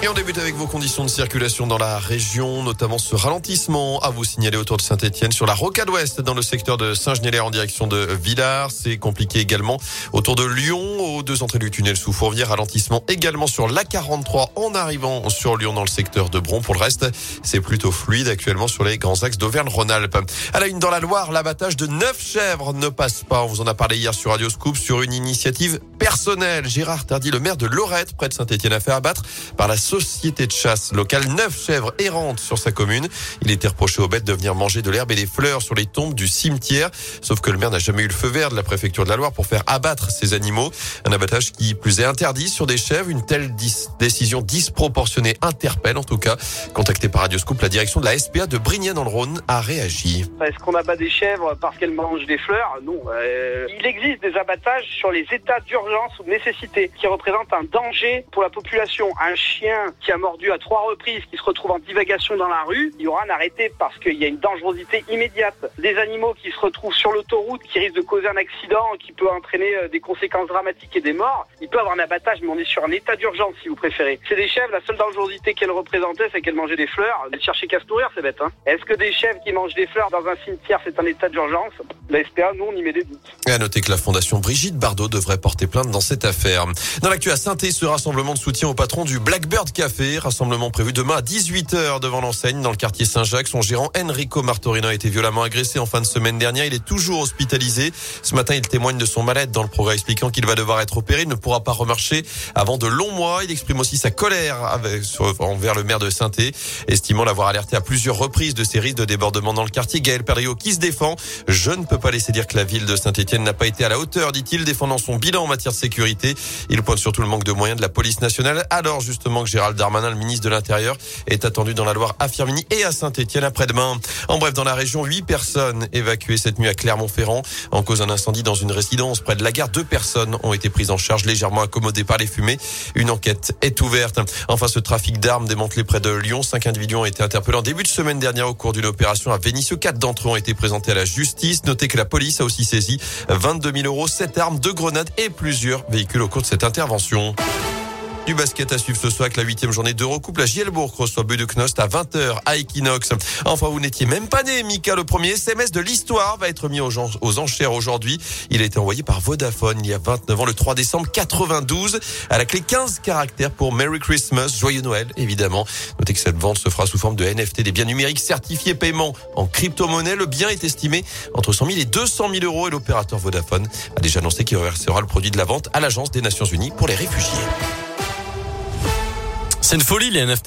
Et on débute avec vos conditions de circulation dans la région, notamment ce ralentissement à vous signaler autour de Saint-Etienne sur la rocade ouest dans le secteur de Saint-Genélaire en direction de Villars. C'est compliqué également autour de Lyon, aux deux entrées du tunnel sous Fourvière. Ralentissement également sur l'A43 en arrivant sur Lyon dans le secteur de Bron. Pour le reste, c'est plutôt fluide actuellement sur les grands axes d'Auvergne-Rhône-Alpes. À la une dans la Loire, l'abattage de neuf chèvres ne passe pas. On vous en a parlé hier sur Radio Scoop sur une initiative personnelle. Gérard Tardy, le maire de Lorette, près de Saint-Etienne, a fait abattre par la société de chasse locale neuf chèvres errantes sur sa commune. Il était reproché aux bêtes de venir manger de l'herbe et des fleurs sur les tombes du cimetière. Sauf que le maire n'a jamais eu le feu vert de la préfecture de la Loire pour faire abattre ces animaux. Un abattage qui plus est interdit sur des chèvres. Une telle décision disproportionnée interpelle en tout cas. Contacté par Radio Scoop, la direction de la SPA de Brignais dans le Rhône a réagi. Est-ce qu'on abat des chèvres parce qu'elles mangent des fleurs? Non. Euh, il existe des abattages sur les états d'urgence ou de nécessité qui représentent un danger pour la population. Un chien qui a mordu à trois reprises, qui se retrouve en divagation dans la rue, il y aura un arrêté parce qu'il y a une dangerosité immédiate. Des animaux qui se retrouvent sur l'autoroute, qui risquent de causer un accident, qui peut entraîner euh, des conséquences dramatiques et des morts, il peut avoir un abattage, mais on est sur un état d'urgence si vous préférez. C'est des chèvres, la seule dangerosité qu'elles représentaient, c'est qu'elles mangeaient des fleurs. Elles cherchaient qu'à se nourrir, c'est bête. Hein Est-ce que des chèvres qui mangent des fleurs dans un cimetière, c'est un état d'urgence? La SPA, nous, on y met des doutes. Et à noter que la Fondation Brigitte Bardot devrait porter plainte dans cette affaire. Dans l'actu à saint ce rassemblement de soutien au patron du Blackbird Café, rassemblement prévu demain à 18h devant l'enseigne dans le quartier Saint-Jacques. Son gérant Enrico Martorino a été violemment agressé en fin de semaine dernière. Il est toujours hospitalisé. Ce matin, il témoigne de son mal-être dans le progrès expliquant qu'il va devoir être opéré. Il ne pourra pas remarcher avant de longs mois. Il exprime aussi sa colère envers le maire de saint estimant l'avoir alerté à plusieurs reprises de ces risques de débordement dans le quartier. Gaël Perriot qui se défend. Je ne peux pas laisser dire que la ville de Saint-Etienne n'a pas été à la hauteur, dit-il, défendant son bilan en matière de sécurité. Il pointe surtout le manque de moyens de la police nationale. Alors justement que Gérald Darmanin, le ministre de l'Intérieur, est attendu dans la Loire à Firminy et à Saint-Etienne après-demain. En bref, dans la région, huit personnes évacuées cette nuit à Clermont-Ferrand en cause d'un incendie dans une résidence près de la gare. Deux personnes ont été prises en charge légèrement accommodées par les fumées. Une enquête est ouverte. Enfin, ce trafic d'armes démantelé près de Lyon. Cinq individus ont été interpellés en début de semaine dernière au cours d'une opération à Vénissieux. Quatre d'entre eux ont été présentés à la justice. Notez que la police a aussi saisi 22 000 euros, sept armes, deux grenades et plusieurs véhicules au cours de cette intervention. Du basket à suivre ce soir avec la huitième journée d'Eurocoupe. La Gielbourg reçoit Knost à 20h à Equinox. Enfin, vous n'étiez même pas né, Mika. Le premier SMS de l'histoire va être mis aux, aux enchères aujourd'hui. Il a été envoyé par Vodafone il y a 29 ans, le 3 décembre 92. À la clé 15 caractères pour Merry Christmas, Joyeux Noël, évidemment. Notez que cette vente se fera sous forme de NFT, des biens numériques certifiés paiement en crypto-monnaie. Le bien est estimé entre 100 000 et 200 000 euros et l'opérateur Vodafone a déjà annoncé qu'il reversera le produit de la vente à l'Agence des Nations Unies pour les réfugiés. C'est une folie les NFT.